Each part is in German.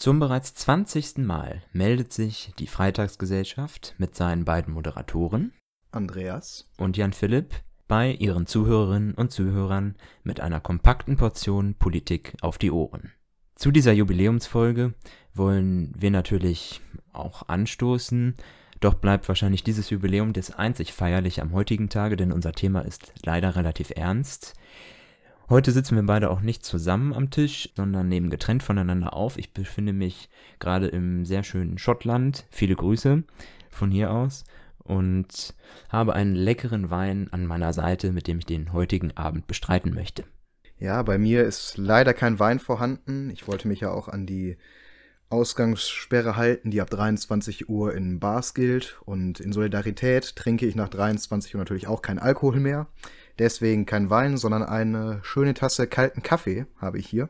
Zum bereits 20. Mal meldet sich die Freitagsgesellschaft mit seinen beiden Moderatoren Andreas und Jan Philipp bei ihren Zuhörerinnen und Zuhörern mit einer kompakten Portion Politik auf die Ohren. Zu dieser Jubiläumsfolge wollen wir natürlich auch anstoßen, doch bleibt wahrscheinlich dieses Jubiläum das einzig feierliche am heutigen Tage, denn unser Thema ist leider relativ ernst. Heute sitzen wir beide auch nicht zusammen am Tisch, sondern nehmen getrennt voneinander auf. Ich befinde mich gerade im sehr schönen Schottland. Viele Grüße von hier aus und habe einen leckeren Wein an meiner Seite, mit dem ich den heutigen Abend bestreiten möchte. Ja, bei mir ist leider kein Wein vorhanden. Ich wollte mich ja auch an die Ausgangssperre halten, die ab 23 Uhr in Bars gilt. Und in Solidarität trinke ich nach 23 Uhr natürlich auch kein Alkohol mehr. Deswegen kein Wein, sondern eine schöne Tasse kalten Kaffee habe ich hier.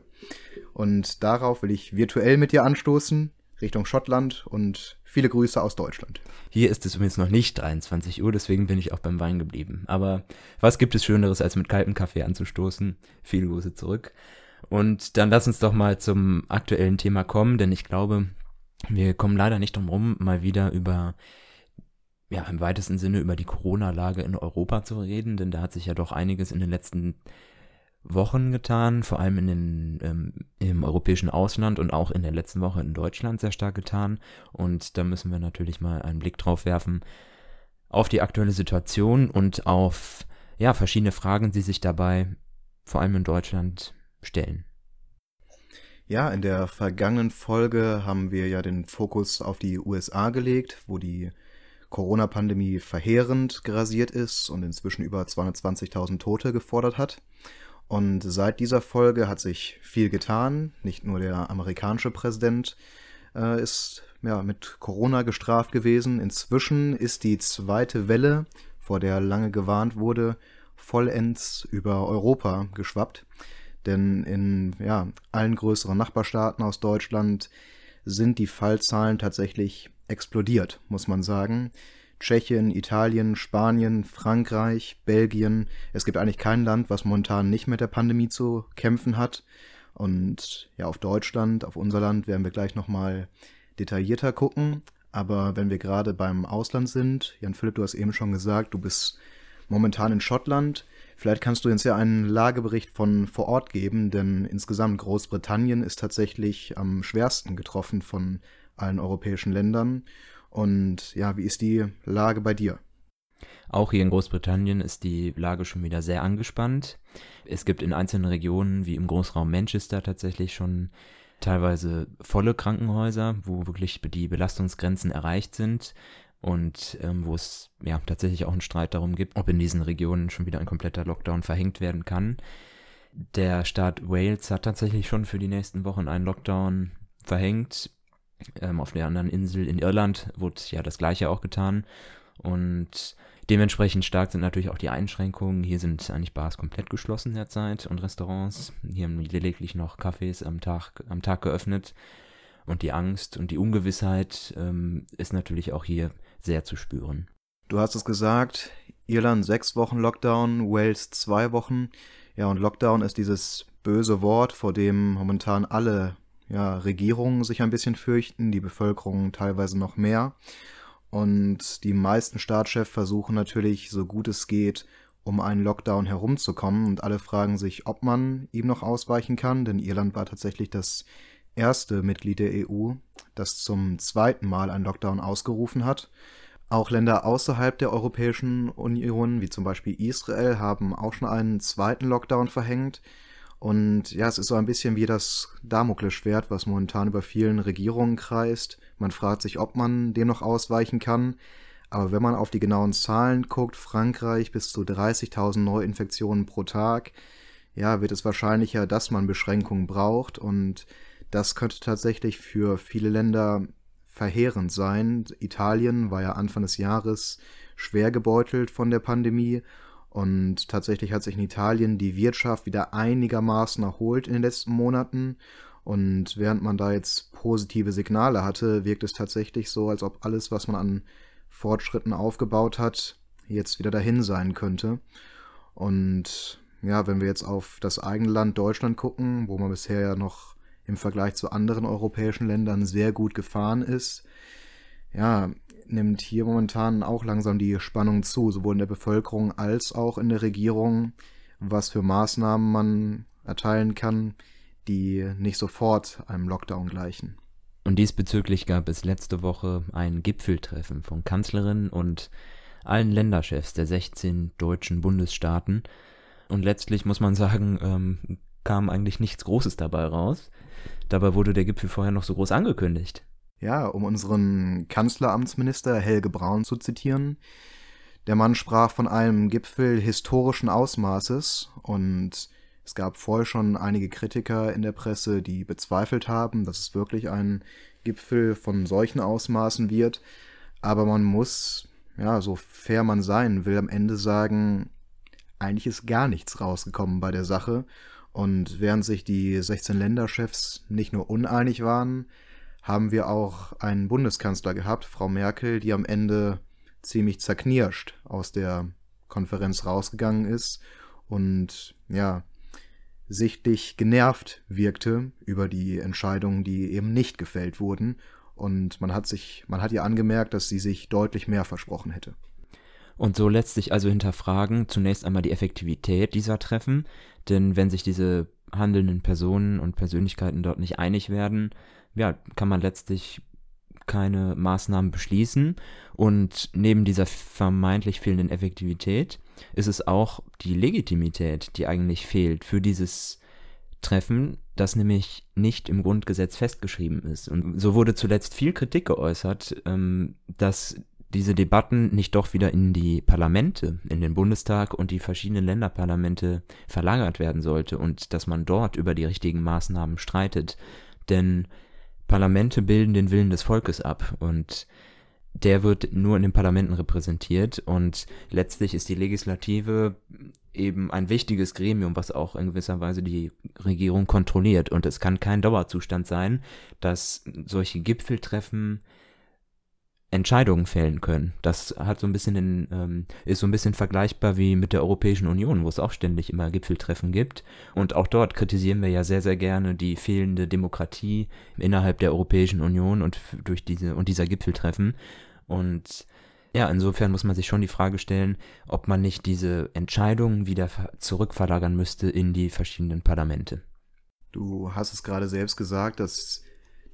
Und darauf will ich virtuell mit dir anstoßen, Richtung Schottland und viele Grüße aus Deutschland. Hier ist es übrigens noch nicht 23 Uhr, deswegen bin ich auch beim Wein geblieben. Aber was gibt es Schöneres, als mit kaltem Kaffee anzustoßen? Viele Grüße zurück. Und dann lass uns doch mal zum aktuellen Thema kommen, denn ich glaube, wir kommen leider nicht drum rum, mal wieder über ja, im weitesten Sinne über die Corona-Lage in Europa zu reden, denn da hat sich ja doch einiges in den letzten Wochen getan, vor allem in den, ähm, im europäischen Ausland und auch in der letzten Woche in Deutschland sehr stark getan. Und da müssen wir natürlich mal einen Blick drauf werfen auf die aktuelle Situation und auf ja, verschiedene Fragen, die sich dabei vor allem in Deutschland stellen. Ja, in der vergangenen Folge haben wir ja den Fokus auf die USA gelegt, wo die Corona-Pandemie verheerend grasiert ist und inzwischen über 220.000 Tote gefordert hat. Und seit dieser Folge hat sich viel getan. Nicht nur der amerikanische Präsident äh, ist ja, mit Corona gestraft gewesen. Inzwischen ist die zweite Welle, vor der lange gewarnt wurde, vollends über Europa geschwappt. Denn in ja, allen größeren Nachbarstaaten aus Deutschland sind die Fallzahlen tatsächlich explodiert, muss man sagen. Tschechien, Italien, Spanien, Frankreich, Belgien. Es gibt eigentlich kein Land, was momentan nicht mit der Pandemie zu kämpfen hat. Und ja, auf Deutschland, auf unser Land werden wir gleich nochmal detaillierter gucken. Aber wenn wir gerade beim Ausland sind, Jan Philipp, du hast eben schon gesagt, du bist momentan in Schottland. Vielleicht kannst du uns ja einen Lagebericht von vor Ort geben, denn insgesamt Großbritannien ist tatsächlich am schwersten getroffen von allen europäischen Ländern. Und ja, wie ist die Lage bei dir? Auch hier in Großbritannien ist die Lage schon wieder sehr angespannt. Es gibt in einzelnen Regionen, wie im Großraum Manchester, tatsächlich schon teilweise volle Krankenhäuser, wo wirklich die Belastungsgrenzen erreicht sind und ähm, wo es ja tatsächlich auch einen Streit darum gibt, ob in diesen Regionen schon wieder ein kompletter Lockdown verhängt werden kann. Der Staat Wales hat tatsächlich schon für die nächsten Wochen einen Lockdown verhängt. Ähm, auf der anderen Insel in Irland wurde ja das gleiche auch getan. Und dementsprechend stark sind natürlich auch die Einschränkungen. Hier sind eigentlich Bars komplett geschlossen derzeit und Restaurants. Hier haben lediglich noch Cafés am Tag, am Tag geöffnet. Und die Angst und die Ungewissheit ähm, ist natürlich auch hier sehr zu spüren. Du hast es gesagt, Irland sechs Wochen Lockdown, Wales zwei Wochen. Ja, und Lockdown ist dieses böse Wort, vor dem momentan alle ja, Regierungen sich ein bisschen fürchten, die Bevölkerung teilweise noch mehr. Und die meisten Staatschefs versuchen natürlich, so gut es geht, um einen Lockdown herumzukommen. Und alle fragen sich, ob man ihm noch ausweichen kann, denn Irland war tatsächlich das erste Mitglied der EU, das zum zweiten Mal einen Lockdown ausgerufen hat. Auch Länder außerhalb der Europäischen Union, wie zum Beispiel Israel, haben auch schon einen zweiten Lockdown verhängt. Und ja, es ist so ein bisschen wie das Damoklesschwert, was momentan über vielen Regierungen kreist. Man fragt sich, ob man dem noch ausweichen kann. Aber wenn man auf die genauen Zahlen guckt, Frankreich bis zu 30.000 Neuinfektionen pro Tag, ja, wird es wahrscheinlicher, dass man Beschränkungen braucht. Und das könnte tatsächlich für viele Länder verheerend sein. Italien war ja Anfang des Jahres schwer gebeutelt von der Pandemie und tatsächlich hat sich in Italien die Wirtschaft wieder einigermaßen erholt in den letzten Monaten. Und während man da jetzt positive Signale hatte, wirkt es tatsächlich so, als ob alles, was man an Fortschritten aufgebaut hat, jetzt wieder dahin sein könnte. Und ja, wenn wir jetzt auf das eigene Land Deutschland gucken, wo man bisher ja noch im Vergleich zu anderen europäischen Ländern sehr gut gefahren ist, ja, nimmt hier momentan auch langsam die Spannung zu, sowohl in der Bevölkerung als auch in der Regierung, was für Maßnahmen man erteilen kann, die nicht sofort einem Lockdown gleichen. Und diesbezüglich gab es letzte Woche ein Gipfeltreffen von Kanzlerin und allen Länderchefs der 16 deutschen Bundesstaaten. Und letztlich muss man sagen, ähm, kam eigentlich nichts Großes dabei raus. Dabei wurde der Gipfel vorher noch so groß angekündigt. Ja, um unseren Kanzleramtsminister Helge Braun zu zitieren, der Mann sprach von einem Gipfel historischen Ausmaßes und es gab vorher schon einige Kritiker in der Presse, die bezweifelt haben, dass es wirklich ein Gipfel von solchen Ausmaßen wird. Aber man muss, ja, so fair man sein will, am Ende sagen, eigentlich ist gar nichts rausgekommen bei der Sache. Und während sich die 16 Länderchefs nicht nur uneinig waren, haben wir auch einen Bundeskanzler gehabt, Frau Merkel, die am Ende ziemlich zerknirscht aus der Konferenz rausgegangen ist und ja, sichtlich genervt wirkte über die Entscheidungen, die eben nicht gefällt wurden. Und man hat sich, man hat ihr angemerkt, dass sie sich deutlich mehr versprochen hätte. Und so lässt sich also hinterfragen zunächst einmal die Effektivität dieser Treffen, denn wenn sich diese handelnden Personen und Persönlichkeiten dort nicht einig werden, ja, kann man letztlich keine Maßnahmen beschließen. Und neben dieser vermeintlich fehlenden Effektivität ist es auch die Legitimität, die eigentlich fehlt für dieses Treffen, das nämlich nicht im Grundgesetz festgeschrieben ist. Und so wurde zuletzt viel Kritik geäußert, ähm, dass diese Debatten nicht doch wieder in die Parlamente, in den Bundestag und die verschiedenen Länderparlamente verlagert werden sollte und dass man dort über die richtigen Maßnahmen streitet. Denn Parlamente bilden den Willen des Volkes ab und der wird nur in den Parlamenten repräsentiert und letztlich ist die Legislative eben ein wichtiges Gremium, was auch in gewisser Weise die Regierung kontrolliert. Und es kann kein Dauerzustand sein, dass solche Gipfeltreffen Entscheidungen fällen können. Das hat so ein bisschen in, ähm, ist so ein bisschen vergleichbar wie mit der Europäischen Union, wo es auch ständig immer Gipfeltreffen gibt. Und auch dort kritisieren wir ja sehr, sehr gerne die fehlende Demokratie innerhalb der Europäischen Union und durch diese und dieser Gipfeltreffen. Und ja, insofern muss man sich schon die Frage stellen, ob man nicht diese Entscheidungen wieder zurückverlagern müsste in die verschiedenen Parlamente. Du hast es gerade selbst gesagt, dass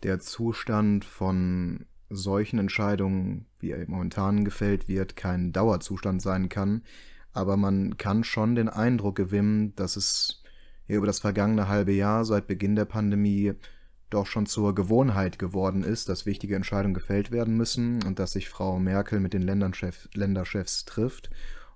der Zustand von solchen Entscheidungen, wie er momentan gefällt wird, kein Dauerzustand sein kann. Aber man kann schon den Eindruck gewinnen, dass es über das vergangene halbe Jahr seit Beginn der Pandemie doch schon zur Gewohnheit geworden ist, dass wichtige Entscheidungen gefällt werden müssen und dass sich Frau Merkel mit den Länderchef, Länderchefs trifft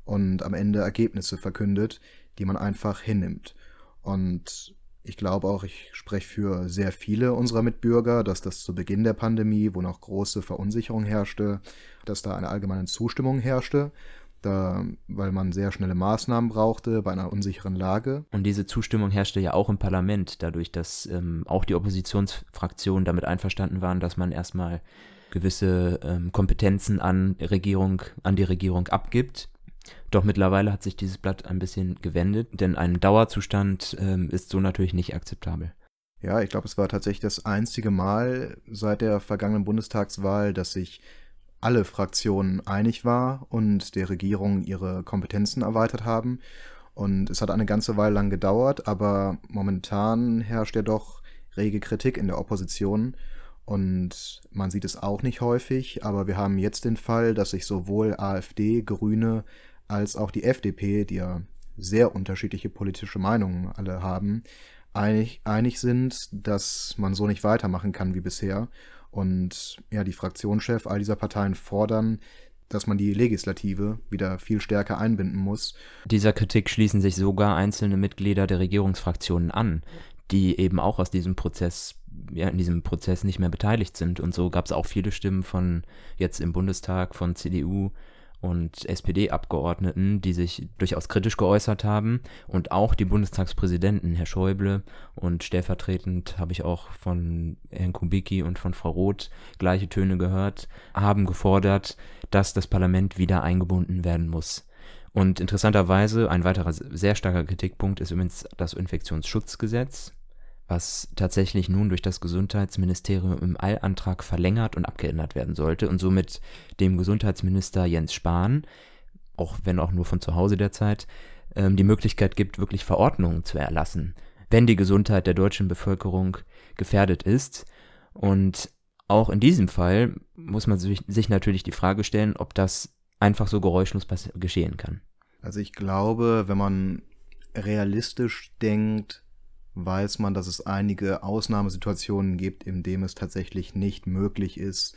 und am Ende Ergebnisse verkündet, die man einfach hinnimmt. Und ich glaube auch, ich spreche für sehr viele unserer Mitbürger, dass das zu Beginn der Pandemie, wo noch große Verunsicherung herrschte, dass da eine allgemeine Zustimmung herrschte, da, weil man sehr schnelle Maßnahmen brauchte bei einer unsicheren Lage. Und diese Zustimmung herrschte ja auch im Parlament, dadurch, dass ähm, auch die Oppositionsfraktionen damit einverstanden waren, dass man erstmal gewisse ähm, Kompetenzen an Regierung, an die Regierung abgibt doch mittlerweile hat sich dieses Blatt ein bisschen gewendet, denn ein Dauerzustand ähm, ist so natürlich nicht akzeptabel. Ja, ich glaube, es war tatsächlich das einzige Mal seit der vergangenen Bundestagswahl, dass sich alle Fraktionen einig war und der Regierung ihre Kompetenzen erweitert haben. Und es hat eine ganze Weile lang gedauert, aber momentan herrscht ja doch rege Kritik in der Opposition. Und man sieht es auch nicht häufig, aber wir haben jetzt den Fall, dass sich sowohl AfD, Grüne als auch die FDP, die ja sehr unterschiedliche politische Meinungen alle haben, einig, einig sind, dass man so nicht weitermachen kann wie bisher. Und ja, die Fraktionschef all dieser Parteien fordern, dass man die Legislative wieder viel stärker einbinden muss. Dieser Kritik schließen sich sogar einzelne Mitglieder der Regierungsfraktionen an, die eben auch aus diesem Prozess, ja, in diesem Prozess nicht mehr beteiligt sind. Und so gab es auch viele Stimmen von jetzt im Bundestag, von CDU, und SPD-Abgeordneten, die sich durchaus kritisch geäußert haben und auch die Bundestagspräsidenten, Herr Schäuble und stellvertretend habe ich auch von Herrn Kubicki und von Frau Roth gleiche Töne gehört, haben gefordert, dass das Parlament wieder eingebunden werden muss. Und interessanterweise, ein weiterer sehr starker Kritikpunkt ist übrigens das Infektionsschutzgesetz, was tatsächlich nun durch das Gesundheitsministerium im Eilantrag verlängert und abgeändert werden sollte und somit dem Gesundheitsminister Jens Spahn, auch wenn auch nur von zu Hause derzeit, ähm, die Möglichkeit gibt, wirklich Verordnungen zu erlassen, wenn die Gesundheit der deutschen Bevölkerung gefährdet ist. Und auch in diesem Fall muss man sich, sich natürlich die Frage stellen, ob das einfach so geräuschlos geschehen kann. Also ich glaube, wenn man realistisch denkt, weiß man, dass es einige Ausnahmesituationen gibt, in denen es tatsächlich nicht möglich ist,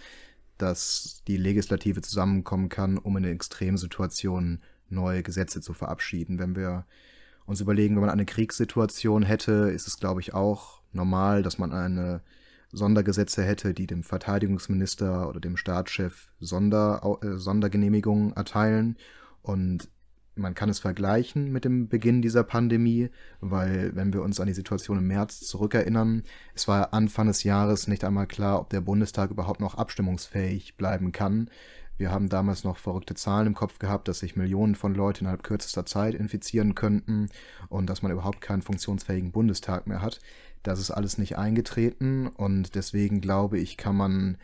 dass die Legislative zusammenkommen kann, um in Extremsituationen neue Gesetze zu verabschieden. Wenn wir uns überlegen, wenn man eine Kriegssituation hätte, ist es, glaube ich, auch normal, dass man eine Sondergesetze hätte, die dem Verteidigungsminister oder dem Staatschef Sonder, äh, Sondergenehmigungen erteilen. Und man kann es vergleichen mit dem Beginn dieser Pandemie, weil wenn wir uns an die Situation im März zurückerinnern, es war Anfang des Jahres nicht einmal klar, ob der Bundestag überhaupt noch abstimmungsfähig bleiben kann. Wir haben damals noch verrückte Zahlen im Kopf gehabt, dass sich Millionen von Leuten innerhalb kürzester Zeit infizieren könnten und dass man überhaupt keinen funktionsfähigen Bundestag mehr hat. Das ist alles nicht eingetreten und deswegen glaube ich, kann man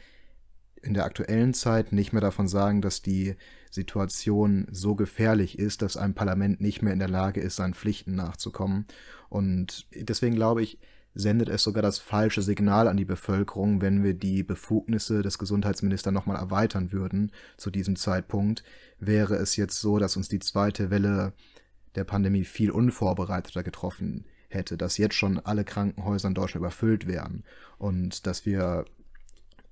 in der aktuellen Zeit nicht mehr davon sagen, dass die Situation so gefährlich ist, dass ein Parlament nicht mehr in der Lage ist, seinen Pflichten nachzukommen. Und deswegen glaube ich, sendet es sogar das falsche Signal an die Bevölkerung, wenn wir die Befugnisse des Gesundheitsministers nochmal erweitern würden zu diesem Zeitpunkt. Wäre es jetzt so, dass uns die zweite Welle der Pandemie viel unvorbereiteter getroffen hätte, dass jetzt schon alle Krankenhäuser in Deutschland überfüllt wären und dass wir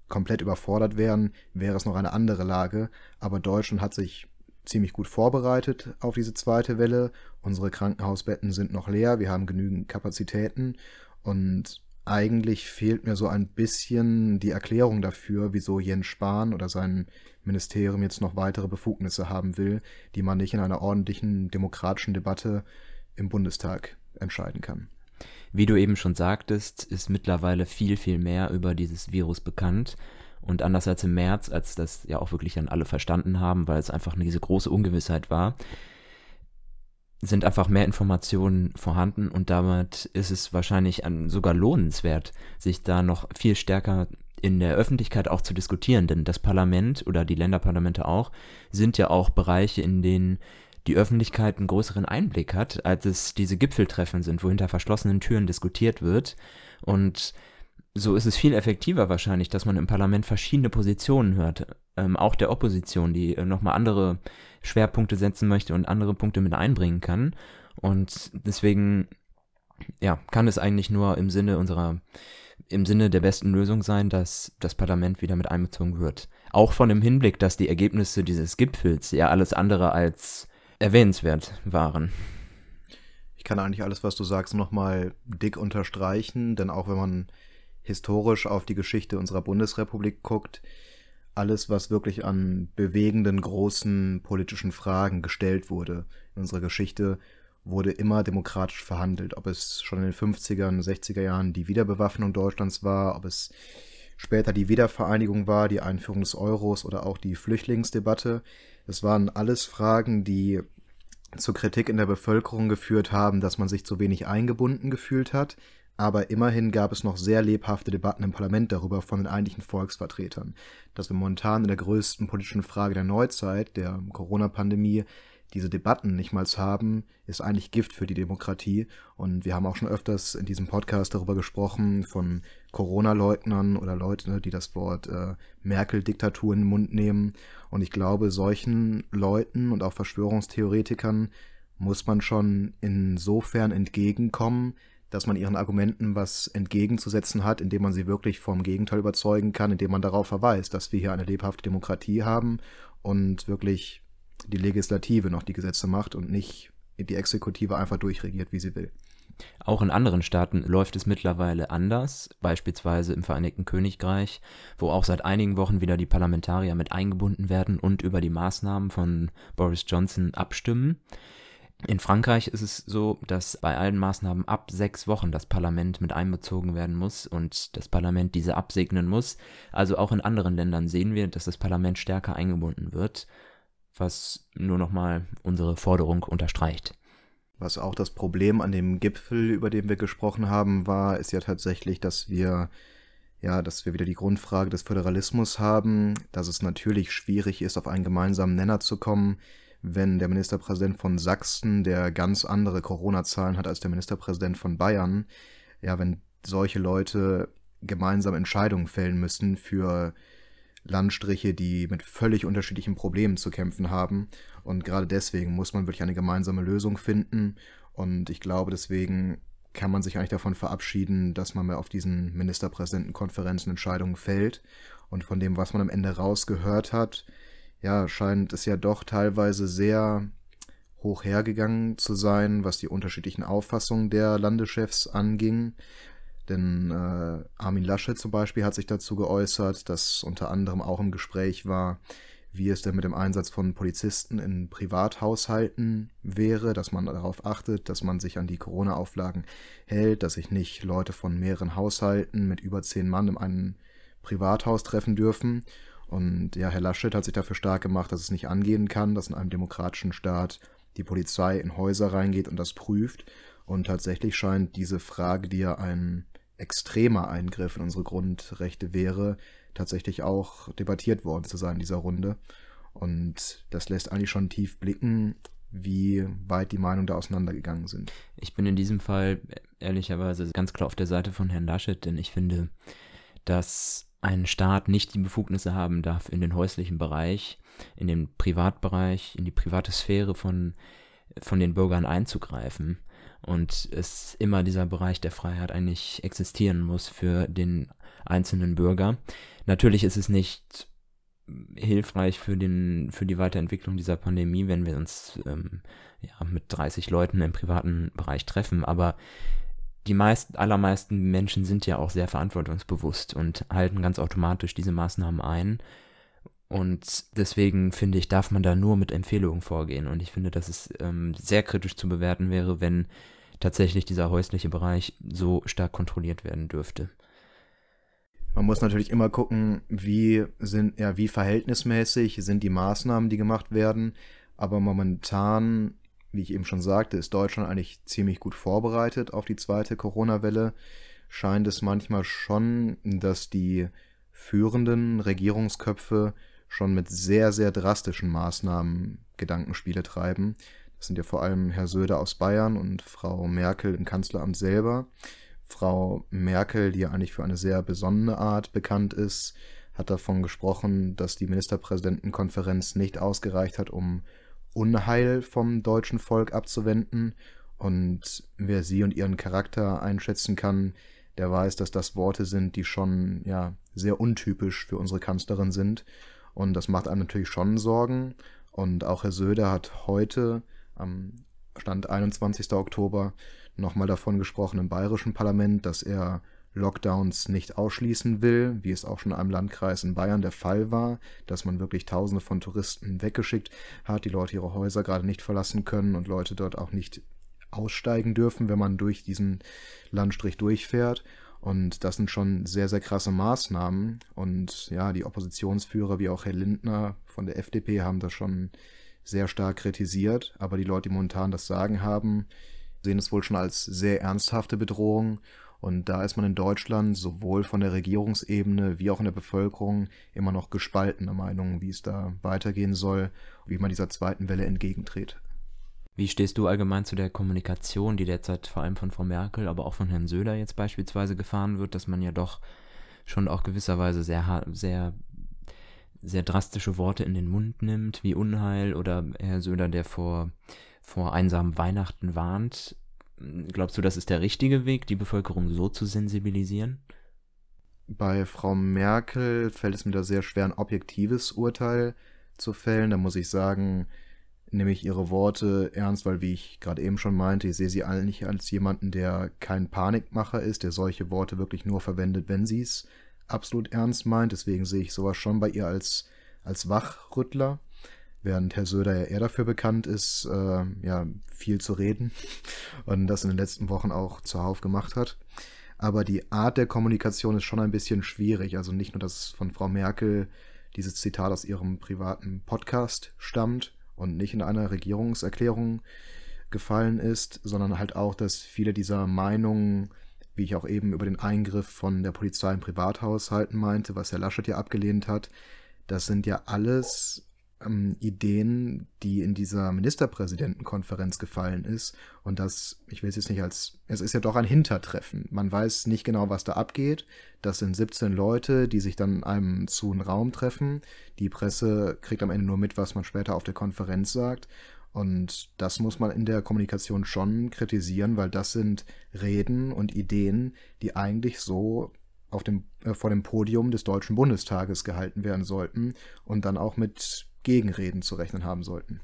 komplett überfordert wären, wäre es noch eine andere Lage. Aber Deutschland hat sich ziemlich gut vorbereitet auf diese zweite Welle. Unsere Krankenhausbetten sind noch leer, wir haben genügend Kapazitäten und eigentlich fehlt mir so ein bisschen die Erklärung dafür, wieso Jens Spahn oder sein Ministerium jetzt noch weitere Befugnisse haben will, die man nicht in einer ordentlichen demokratischen Debatte im Bundestag entscheiden kann. Wie du eben schon sagtest, ist mittlerweile viel, viel mehr über dieses Virus bekannt. Und anders als im März, als das ja auch wirklich dann alle verstanden haben, weil es einfach diese große Ungewissheit war, sind einfach mehr Informationen vorhanden und damit ist es wahrscheinlich sogar lohnenswert, sich da noch viel stärker in der Öffentlichkeit auch zu diskutieren, denn das Parlament oder die Länderparlamente auch sind ja auch Bereiche, in denen die Öffentlichkeit einen größeren Einblick hat, als es diese Gipfeltreffen sind, wo hinter verschlossenen Türen diskutiert wird. Und so ist es viel effektiver wahrscheinlich, dass man im Parlament verschiedene Positionen hört, ähm, auch der Opposition, die äh, nochmal andere Schwerpunkte setzen möchte und andere Punkte mit einbringen kann. Und deswegen, ja, kann es eigentlich nur im Sinne unserer, im Sinne der besten Lösung sein, dass das Parlament wieder mit einbezogen wird. Auch von dem Hinblick, dass die Ergebnisse dieses Gipfels ja alles andere als erwähnenswert waren. Ich kann eigentlich alles, was du sagst, nochmal dick unterstreichen, denn auch wenn man historisch auf die Geschichte unserer Bundesrepublik guckt, alles, was wirklich an bewegenden, großen politischen Fragen gestellt wurde in unserer Geschichte, wurde immer demokratisch verhandelt. Ob es schon in den 50er und 60er Jahren die Wiederbewaffnung Deutschlands war, ob es später die Wiedervereinigung war, die Einführung des Euros oder auch die Flüchtlingsdebatte. Es waren alles Fragen, die zur Kritik in der Bevölkerung geführt haben, dass man sich zu wenig eingebunden gefühlt hat, aber immerhin gab es noch sehr lebhafte Debatten im Parlament darüber von den eigentlichen Volksvertretern. Dass wir momentan in der größten politischen Frage der Neuzeit, der Corona-Pandemie, diese Debatten nicht mal haben, ist eigentlich Gift für die Demokratie. Und wir haben auch schon öfters in diesem Podcast darüber gesprochen, von Corona-Leugnern oder Leuten, die das Wort äh, Merkel-Diktatur in den Mund nehmen. Und ich glaube, solchen Leuten und auch Verschwörungstheoretikern muss man schon insofern entgegenkommen, dass man ihren Argumenten was entgegenzusetzen hat, indem man sie wirklich vom Gegenteil überzeugen kann, indem man darauf verweist, dass wir hier eine lebhafte Demokratie haben und wirklich die Legislative noch die Gesetze macht und nicht die Exekutive einfach durchregiert, wie sie will. Auch in anderen Staaten läuft es mittlerweile anders, beispielsweise im Vereinigten Königreich, wo auch seit einigen Wochen wieder die Parlamentarier mit eingebunden werden und über die Maßnahmen von Boris Johnson abstimmen. In Frankreich ist es so, dass bei allen Maßnahmen ab sechs Wochen das Parlament mit einbezogen werden muss und das Parlament diese absegnen muss. Also auch in anderen Ländern sehen wir, dass das Parlament stärker eingebunden wird, was nur nochmal unsere Forderung unterstreicht. Was auch das Problem an dem Gipfel, über den wir gesprochen haben, war, ist ja tatsächlich, dass wir ja, dass wir wieder die Grundfrage des Föderalismus haben, dass es natürlich schwierig ist, auf einen gemeinsamen Nenner zu kommen, wenn der Ministerpräsident von Sachsen, der ganz andere Corona-Zahlen hat als der Ministerpräsident von Bayern, ja, wenn solche Leute gemeinsam Entscheidungen fällen müssen für Landstriche, die mit völlig unterschiedlichen Problemen zu kämpfen haben. Und gerade deswegen muss man wirklich eine gemeinsame Lösung finden. Und ich glaube, deswegen kann man sich eigentlich davon verabschieden, dass man mehr auf diesen Ministerpräsidentenkonferenzen Entscheidungen fällt. Und von dem, was man am Ende rausgehört hat, ja, scheint es ja doch teilweise sehr hoch hergegangen zu sein, was die unterschiedlichen Auffassungen der Landeschefs anging. Denn äh, Armin Laschet zum Beispiel hat sich dazu geäußert, dass unter anderem auch im Gespräch war, wie es denn mit dem Einsatz von Polizisten in Privathaushalten wäre, dass man darauf achtet, dass man sich an die Corona-Auflagen hält, dass sich nicht Leute von mehreren Haushalten mit über zehn Mann in einem Privathaus treffen dürfen. Und ja, Herr Laschet hat sich dafür stark gemacht, dass es nicht angehen kann, dass in einem demokratischen Staat die Polizei in Häuser reingeht und das prüft. Und tatsächlich scheint diese Frage, die ja ein extremer Eingriff in unsere Grundrechte wäre, tatsächlich auch debattiert worden zu sein in dieser Runde. Und das lässt eigentlich schon tief blicken, wie weit die Meinungen da auseinandergegangen sind. Ich bin in diesem Fall ehrlicherweise ganz klar auf der Seite von Herrn Laschet, denn ich finde, dass ein Staat nicht die Befugnisse haben darf, in den häuslichen Bereich, in den Privatbereich, in die private Sphäre von, von den Bürgern einzugreifen. Und es immer dieser Bereich der Freiheit eigentlich existieren muss für den einzelnen Bürger. Natürlich ist es nicht hilfreich für, den, für die Weiterentwicklung dieser Pandemie, wenn wir uns ähm, ja, mit 30 Leuten im privaten Bereich treffen, aber die meisten, allermeisten Menschen sind ja auch sehr verantwortungsbewusst und halten ganz automatisch diese Maßnahmen ein. Und deswegen finde ich, darf man da nur mit Empfehlungen vorgehen. Und ich finde, dass es ähm, sehr kritisch zu bewerten wäre, wenn tatsächlich dieser häusliche Bereich so stark kontrolliert werden dürfte. Man muss natürlich immer gucken, wie sind, ja, wie verhältnismäßig sind die Maßnahmen, die gemacht werden. Aber momentan wie ich eben schon sagte, ist Deutschland eigentlich ziemlich gut vorbereitet auf die zweite Corona-Welle. Scheint es manchmal schon, dass die führenden Regierungsköpfe schon mit sehr, sehr drastischen Maßnahmen Gedankenspiele treiben. Das sind ja vor allem Herr Söder aus Bayern und Frau Merkel im Kanzleramt selber. Frau Merkel, die ja eigentlich für eine sehr besonnene Art bekannt ist, hat davon gesprochen, dass die Ministerpräsidentenkonferenz nicht ausgereicht hat, um Unheil vom deutschen Volk abzuwenden. Und wer sie und ihren Charakter einschätzen kann, der weiß, dass das Worte sind, die schon ja sehr untypisch für unsere Kanzlerin sind. Und das macht einem natürlich schon Sorgen. Und auch Herr Söder hat heute am Stand 21. Oktober nochmal davon gesprochen im bayerischen Parlament, dass er Lockdowns nicht ausschließen will, wie es auch schon in einem Landkreis in Bayern der Fall war, dass man wirklich Tausende von Touristen weggeschickt hat, die Leute ihre Häuser gerade nicht verlassen können und Leute dort auch nicht aussteigen dürfen, wenn man durch diesen Landstrich durchfährt. Und das sind schon sehr, sehr krasse Maßnahmen. Und ja, die Oppositionsführer wie auch Herr Lindner von der FDP haben das schon sehr stark kritisiert. Aber die Leute, die momentan das Sagen haben, sehen es wohl schon als sehr ernsthafte Bedrohung und da ist man in Deutschland sowohl von der Regierungsebene wie auch in der Bevölkerung immer noch gespaltener Meinung, wie es da weitergehen soll, wie man dieser zweiten Welle entgegentritt. Wie stehst du allgemein zu der Kommunikation, die derzeit vor allem von Frau Merkel, aber auch von Herrn Söder jetzt beispielsweise gefahren wird, dass man ja doch schon auch gewisserweise sehr, sehr, sehr drastische Worte in den Mund nimmt, wie Unheil oder Herr Söder, der vor, vor einsamen Weihnachten warnt Glaubst du, das ist der richtige Weg, die Bevölkerung so zu sensibilisieren? Bei Frau Merkel fällt es mir da sehr schwer, ein objektives Urteil zu fällen. Da muss ich sagen, nehme ich ihre Worte ernst, weil, wie ich gerade eben schon meinte, ich sehe sie eigentlich als jemanden, der kein Panikmacher ist, der solche Worte wirklich nur verwendet, wenn sie es absolut ernst meint. Deswegen sehe ich sowas schon bei ihr als, als Wachrüttler während Herr Söder ja eher dafür bekannt ist, äh, ja, viel zu reden und das in den letzten Wochen auch zuhauf gemacht hat. Aber die Art der Kommunikation ist schon ein bisschen schwierig. Also nicht nur, dass von Frau Merkel dieses Zitat aus ihrem privaten Podcast stammt und nicht in einer Regierungserklärung gefallen ist, sondern halt auch, dass viele dieser Meinungen, wie ich auch eben über den Eingriff von der Polizei im Privathaushalten meinte, was Herr Laschet ja abgelehnt hat, das sind ja alles ähm, Ideen, die in dieser Ministerpräsidentenkonferenz gefallen ist. Und das, ich will es jetzt nicht als, es ist ja doch ein Hintertreffen. Man weiß nicht genau, was da abgeht. Das sind 17 Leute, die sich dann in einem zu einen Raum treffen. Die Presse kriegt am Ende nur mit, was man später auf der Konferenz sagt. Und das muss man in der Kommunikation schon kritisieren, weil das sind Reden und Ideen, die eigentlich so auf dem, äh, vor dem Podium des Deutschen Bundestages gehalten werden sollten und dann auch mit Gegenreden zu rechnen haben sollten.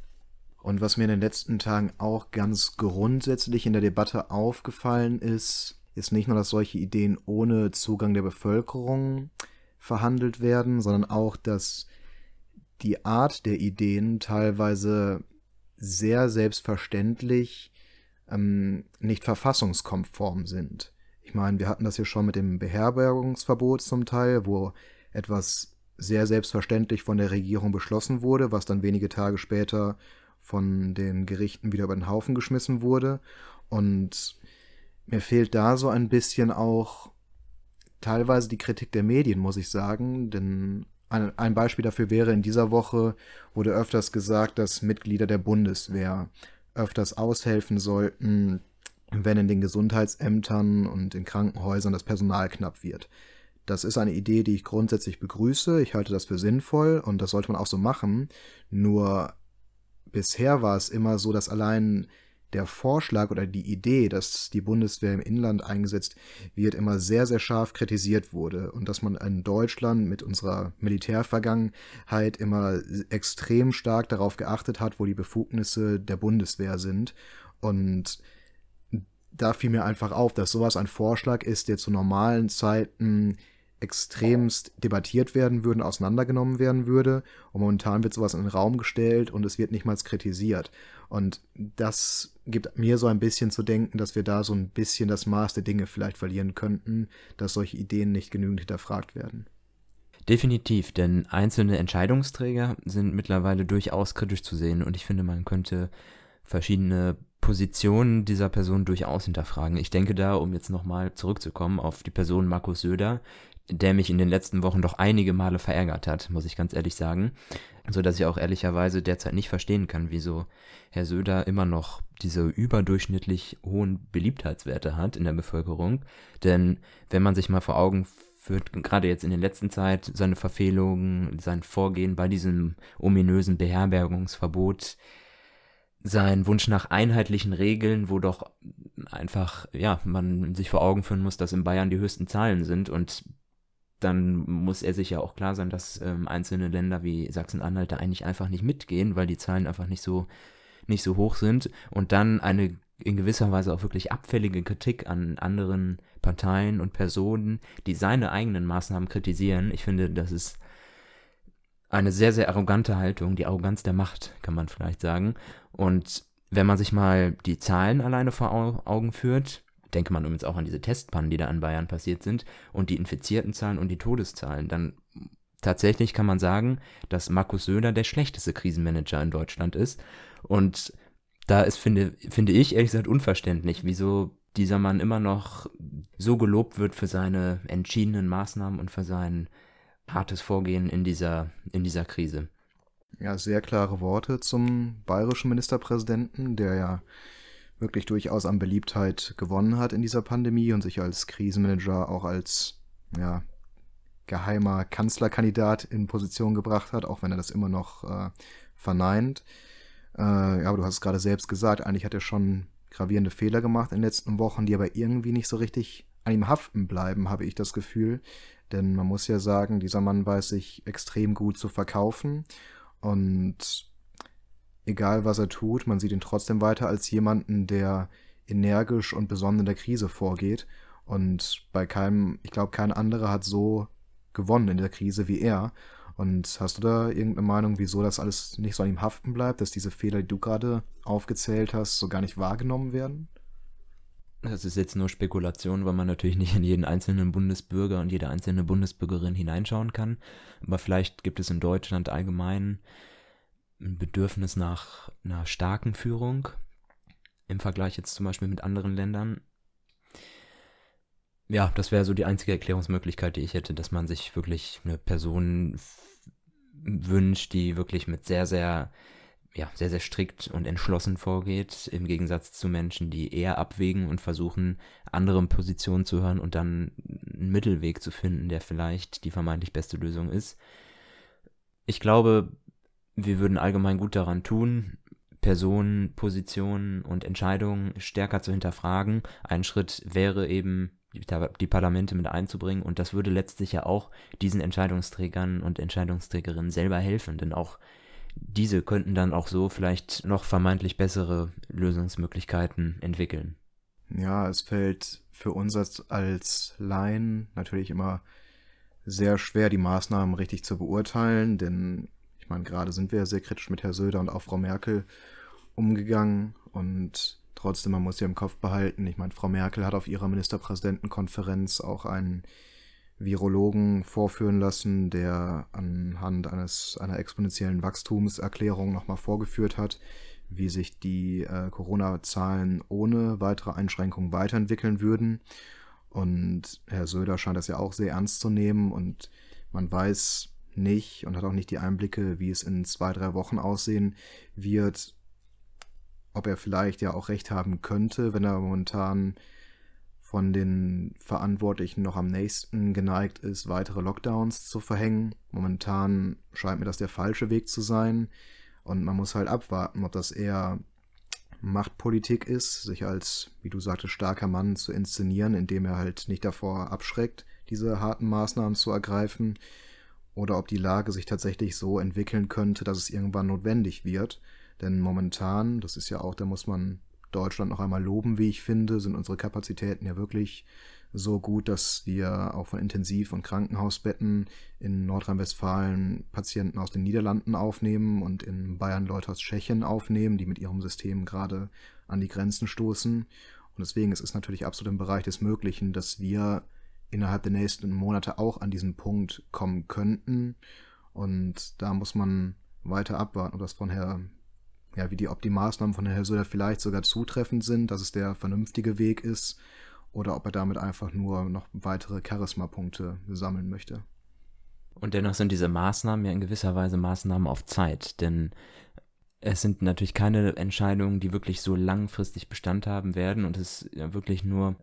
Und was mir in den letzten Tagen auch ganz grundsätzlich in der Debatte aufgefallen ist, ist nicht nur, dass solche Ideen ohne Zugang der Bevölkerung verhandelt werden, sondern auch, dass die Art der Ideen teilweise sehr selbstverständlich ähm, nicht verfassungskonform sind. Ich meine, wir hatten das hier schon mit dem Beherbergungsverbot zum Teil, wo etwas sehr selbstverständlich von der Regierung beschlossen wurde, was dann wenige Tage später von den Gerichten wieder über den Haufen geschmissen wurde. Und mir fehlt da so ein bisschen auch teilweise die Kritik der Medien, muss ich sagen. Denn ein, Beispiel dafür wäre, in dieser Woche wurde öfters gesagt, dass Mitglieder der Bundeswehr öfters aushelfen sollten, wenn in den Gesundheitsämtern und in Krankenhäusern das Personal knapp wird. Das ist eine Idee, die ich grundsätzlich begrüße. Ich halte das für sinnvoll und das sollte man auch so machen. Nur bisher war es immer so, dass allein der Vorschlag oder die Idee, dass die Bundeswehr im Inland eingesetzt wird, immer sehr, sehr scharf kritisiert wurde und dass man in Deutschland mit unserer Militärvergangenheit immer extrem stark darauf geachtet hat, wo die Befugnisse der Bundeswehr sind. Und da fiel mir einfach auf, dass sowas ein Vorschlag ist, der zu normalen Zeiten extremst debattiert werden würden, auseinandergenommen werden würde. Und momentan wird sowas in den Raum gestellt und es wird nicht mal kritisiert. Und das gibt mir so ein bisschen zu denken, dass wir da so ein bisschen das Maß der Dinge vielleicht verlieren könnten, dass solche Ideen nicht genügend hinterfragt werden. Definitiv, denn einzelne Entscheidungsträger sind mittlerweile durchaus kritisch zu sehen und ich finde, man könnte verschiedene Positionen dieser Person durchaus hinterfragen. Ich denke da, um jetzt nochmal zurückzukommen auf die Person Markus Söder, der mich in den letzten Wochen doch einige Male verärgert hat, muss ich ganz ehrlich sagen. So dass ich auch ehrlicherweise derzeit nicht verstehen kann, wieso Herr Söder immer noch diese überdurchschnittlich hohen Beliebtheitswerte hat in der Bevölkerung. Denn wenn man sich mal vor Augen führt, gerade jetzt in der letzten Zeit, seine Verfehlungen, sein Vorgehen bei diesem ominösen Beherbergungsverbot, sein Wunsch nach einheitlichen Regeln, wo doch einfach, ja, man sich vor Augen führen muss, dass in Bayern die höchsten Zahlen sind und dann muss er sich ja auch klar sein, dass ähm, einzelne Länder wie Sachsen-Anhalt da eigentlich einfach nicht mitgehen, weil die Zahlen einfach nicht so, nicht so hoch sind. Und dann eine in gewisser Weise auch wirklich abfällige Kritik an anderen Parteien und Personen, die seine eigenen Maßnahmen kritisieren. Ich finde, das ist eine sehr, sehr arrogante Haltung, die Arroganz der Macht, kann man vielleicht sagen. Und wenn man sich mal die Zahlen alleine vor Augen führt, denke man übrigens auch an diese Testpannen, die da in Bayern passiert sind, und die infizierten Zahlen und die Todeszahlen, dann tatsächlich kann man sagen, dass Markus Söder der schlechteste Krisenmanager in Deutschland ist. Und da ist, finde, finde ich ehrlich gesagt unverständlich, wieso dieser Mann immer noch so gelobt wird für seine entschiedenen Maßnahmen und für sein hartes Vorgehen in dieser, in dieser Krise. Ja, sehr klare Worte zum bayerischen Ministerpräsidenten, der ja wirklich durchaus an Beliebtheit gewonnen hat in dieser Pandemie und sich als Krisenmanager auch als ja, geheimer Kanzlerkandidat in Position gebracht hat, auch wenn er das immer noch äh, verneint. Äh, ja, aber du hast es gerade selbst gesagt, eigentlich hat er schon gravierende Fehler gemacht in den letzten Wochen, die aber irgendwie nicht so richtig an ihm haften bleiben, habe ich das Gefühl. Denn man muss ja sagen, dieser Mann weiß sich extrem gut zu verkaufen und egal was er tut, man sieht ihn trotzdem weiter als jemanden, der energisch und besonnen in der Krise vorgeht. Und bei keinem, ich glaube, kein anderer hat so gewonnen in der Krise wie er. Und hast du da irgendeine Meinung, wieso das alles nicht so an ihm haften bleibt, dass diese Fehler, die du gerade aufgezählt hast, so gar nicht wahrgenommen werden? Das ist jetzt nur Spekulation, weil man natürlich nicht in jeden einzelnen Bundesbürger und jede einzelne Bundesbürgerin hineinschauen kann. Aber vielleicht gibt es in Deutschland allgemein ein Bedürfnis nach einer starken Führung. im Vergleich jetzt zum Beispiel mit anderen Ländern. Ja, das wäre so die einzige Erklärungsmöglichkeit, die ich hätte, dass man sich wirklich eine Person wünscht, die wirklich mit sehr, sehr, ja, sehr, sehr strikt und entschlossen vorgeht, im Gegensatz zu Menschen, die eher abwägen und versuchen, andere Positionen zu hören und dann einen Mittelweg zu finden, der vielleicht die vermeintlich beste Lösung ist. Ich glaube, wir würden allgemein gut daran tun, Personen, Positionen und Entscheidungen stärker zu hinterfragen. Ein Schritt wäre eben, die Parlamente mit einzubringen und das würde letztlich ja auch diesen Entscheidungsträgern und Entscheidungsträgerinnen selber helfen, denn auch diese könnten dann auch so vielleicht noch vermeintlich bessere Lösungsmöglichkeiten entwickeln. Ja, es fällt für uns als, Laien natürlich immer sehr schwer, die Maßnahmen richtig zu beurteilen, denn ich meine, gerade sind wir ja sehr kritisch mit Herrn Söder und auch Frau Merkel umgegangen und trotzdem, man muss ja im Kopf behalten, ich meine, Frau Merkel hat auf ihrer Ministerpräsidentenkonferenz auch einen Virologen vorführen lassen, der anhand eines, einer exponentiellen Wachstumserklärung nochmal vorgeführt hat, wie sich die äh, Corona-Zahlen ohne weitere Einschränkungen weiterentwickeln würden. Und Herr Söder scheint das ja auch sehr ernst zu nehmen und man weiß nicht und hat auch nicht die Einblicke, wie es in zwei, drei Wochen aussehen wird, ob er vielleicht ja auch recht haben könnte, wenn er momentan von den Verantwortlichen noch am nächsten geneigt ist, weitere Lockdowns zu verhängen. Momentan scheint mir das der falsche Weg zu sein. Und man muss halt abwarten, ob das eher Machtpolitik ist, sich als, wie du sagtest, starker Mann zu inszenieren, indem er halt nicht davor abschreckt, diese harten Maßnahmen zu ergreifen, oder ob die Lage sich tatsächlich so entwickeln könnte, dass es irgendwann notwendig wird. Denn momentan, das ist ja auch, da muss man Deutschland noch einmal loben, wie ich finde, sind unsere Kapazitäten ja wirklich so gut, dass wir auch von Intensiv- und Krankenhausbetten in Nordrhein-Westfalen Patienten aus den Niederlanden aufnehmen und in Bayern Leute aus Tschechien aufnehmen, die mit ihrem System gerade an die Grenzen stoßen. Und deswegen ist es natürlich absolut im Bereich des Möglichen, dass wir innerhalb der nächsten Monate auch an diesen Punkt kommen könnten. Und da muss man weiter abwarten, ob das von Herr ja, wie die, ob die Maßnahmen von Herrn Söder vielleicht sogar zutreffend sind, dass es der vernünftige Weg ist, oder ob er damit einfach nur noch weitere Charisma-Punkte sammeln möchte. Und dennoch sind diese Maßnahmen ja in gewisser Weise Maßnahmen auf Zeit, denn es sind natürlich keine Entscheidungen, die wirklich so langfristig Bestand haben werden und es ist ja wirklich nur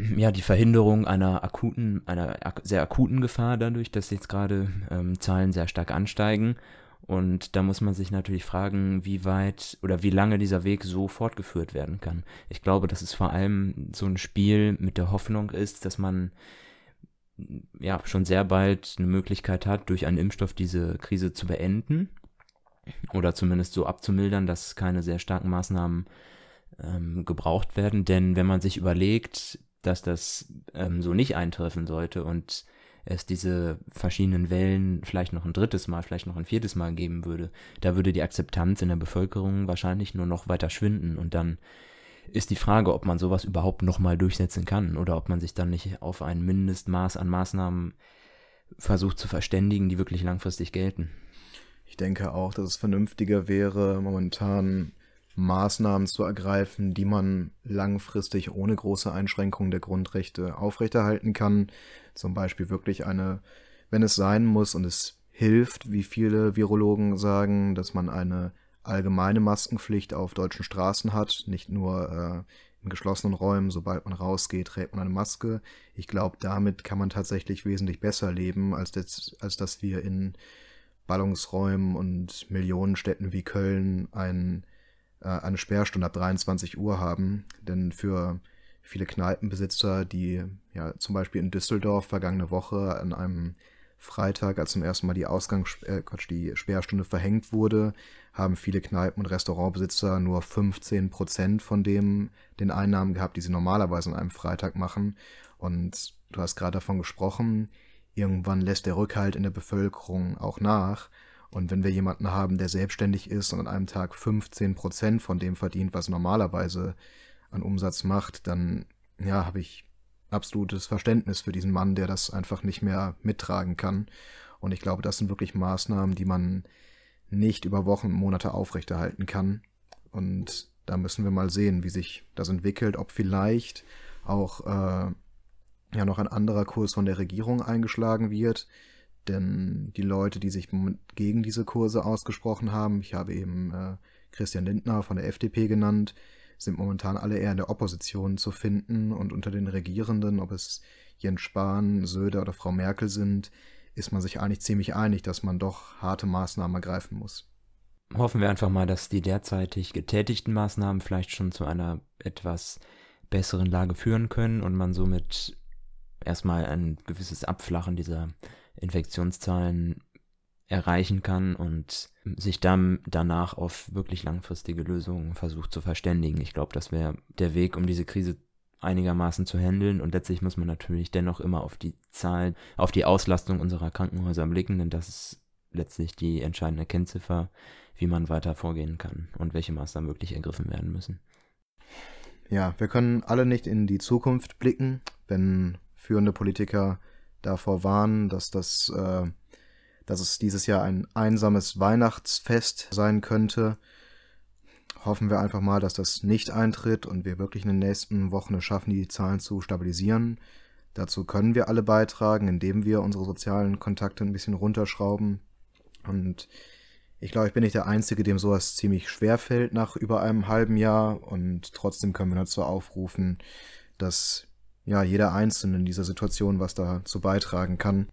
ja die Verhinderung einer akuten, einer sehr akuten Gefahr dadurch, dass jetzt gerade ähm, Zahlen sehr stark ansteigen und da muss man sich natürlich fragen, wie weit oder wie lange dieser Weg so fortgeführt werden kann. Ich glaube, dass es vor allem so ein Spiel mit der Hoffnung ist, dass man ja schon sehr bald eine Möglichkeit hat, durch einen Impfstoff diese Krise zu beenden oder zumindest so abzumildern, dass keine sehr starken Maßnahmen ähm, gebraucht werden. Denn wenn man sich überlegt, dass das ähm, so nicht eintreffen sollte und es diese verschiedenen Wellen vielleicht noch ein drittes Mal, vielleicht noch ein viertes Mal geben würde, da würde die Akzeptanz in der Bevölkerung wahrscheinlich nur noch weiter schwinden und dann ist die Frage, ob man sowas überhaupt nochmal durchsetzen kann oder ob man sich dann nicht auf ein Mindestmaß an Maßnahmen versucht zu verständigen, die wirklich langfristig gelten. Ich denke auch, dass es vernünftiger wäre, momentan Maßnahmen zu ergreifen, die man langfristig ohne große Einschränkungen der Grundrechte aufrechterhalten kann. Zum Beispiel wirklich eine, wenn es sein muss und es hilft, wie viele Virologen sagen, dass man eine allgemeine Maskenpflicht auf deutschen Straßen hat, nicht nur äh, in geschlossenen Räumen, sobald man rausgeht, trägt man eine Maske. Ich glaube, damit kann man tatsächlich wesentlich besser leben, als, das, als dass wir in Ballungsräumen und Millionenstädten wie Köln ein äh, eine Sperrstunde ab 23 Uhr haben. Denn für viele Kneipenbesitzer, die ja zum Beispiel in Düsseldorf vergangene Woche an einem Freitag, als zum ersten Mal die Ausgangs äh, Quatsch, die Sperrstunde verhängt wurde, haben viele Kneipen- und Restaurantbesitzer nur 15 Prozent von dem den Einnahmen gehabt, die sie normalerweise an einem Freitag machen. Und du hast gerade davon gesprochen, irgendwann lässt der Rückhalt in der Bevölkerung auch nach. Und wenn wir jemanden haben, der selbstständig ist und an einem Tag 15 Prozent von dem verdient, was normalerweise an Umsatz macht, dann ja, habe ich absolutes Verständnis für diesen Mann, der das einfach nicht mehr mittragen kann. Und ich glaube, das sind wirklich Maßnahmen, die man nicht über Wochen, Monate aufrechterhalten kann. Und da müssen wir mal sehen, wie sich das entwickelt, ob vielleicht auch äh, ja noch ein anderer Kurs von der Regierung eingeschlagen wird. Denn die Leute, die sich gegen diese Kurse ausgesprochen haben, ich habe eben äh, Christian Lindner von der FDP genannt, sind momentan alle eher in der Opposition zu finden und unter den Regierenden, ob es Jens Spahn, Söder oder Frau Merkel sind, ist man sich eigentlich ziemlich einig, dass man doch harte Maßnahmen ergreifen muss. Hoffen wir einfach mal, dass die derzeitig getätigten Maßnahmen vielleicht schon zu einer etwas besseren Lage führen können und man somit erstmal ein gewisses Abflachen dieser Infektionszahlen erreichen kann und sich dann danach auf wirklich langfristige Lösungen versucht zu verständigen. Ich glaube, das wäre der Weg, um diese Krise einigermaßen zu handeln. Und letztlich muss man natürlich dennoch immer auf die Zahlen, auf die Auslastung unserer Krankenhäuser blicken, denn das ist letztlich die entscheidende Kennziffer, wie man weiter vorgehen kann und welche Maßnahmen wirklich ergriffen werden müssen. Ja, wir können alle nicht in die Zukunft blicken, wenn führende Politiker davor warnen, dass das, äh, dass es dieses Jahr ein einsames Weihnachtsfest sein könnte. Hoffen wir einfach mal, dass das nicht eintritt und wir wirklich in den nächsten Wochen es schaffen, die Zahlen zu stabilisieren. Dazu können wir alle beitragen, indem wir unsere sozialen Kontakte ein bisschen runterschrauben. Und ich glaube, ich bin nicht der Einzige, dem sowas ziemlich schwer fällt nach über einem halben Jahr. Und trotzdem können wir dazu aufrufen, dass ja, jeder Einzelne in dieser Situation was dazu beitragen kann.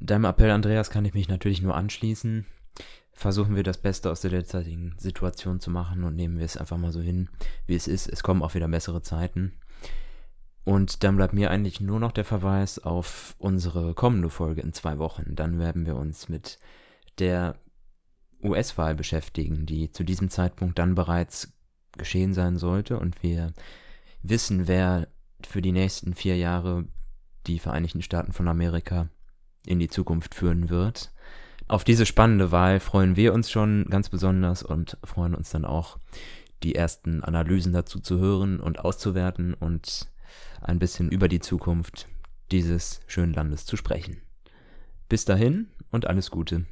Deinem Appell, Andreas, kann ich mich natürlich nur anschließen. Versuchen wir das Beste aus der derzeitigen Situation zu machen und nehmen wir es einfach mal so hin, wie es ist. Es kommen auch wieder bessere Zeiten. Und dann bleibt mir eigentlich nur noch der Verweis auf unsere kommende Folge in zwei Wochen. Dann werden wir uns mit der US-Wahl beschäftigen, die zu diesem Zeitpunkt dann bereits geschehen sein sollte und wir wissen, wer für die nächsten vier Jahre die Vereinigten Staaten von Amerika in die Zukunft führen wird. Auf diese spannende Wahl freuen wir uns schon ganz besonders und freuen uns dann auch, die ersten Analysen dazu zu hören und auszuwerten und ein bisschen über die Zukunft dieses schönen Landes zu sprechen. Bis dahin und alles Gute.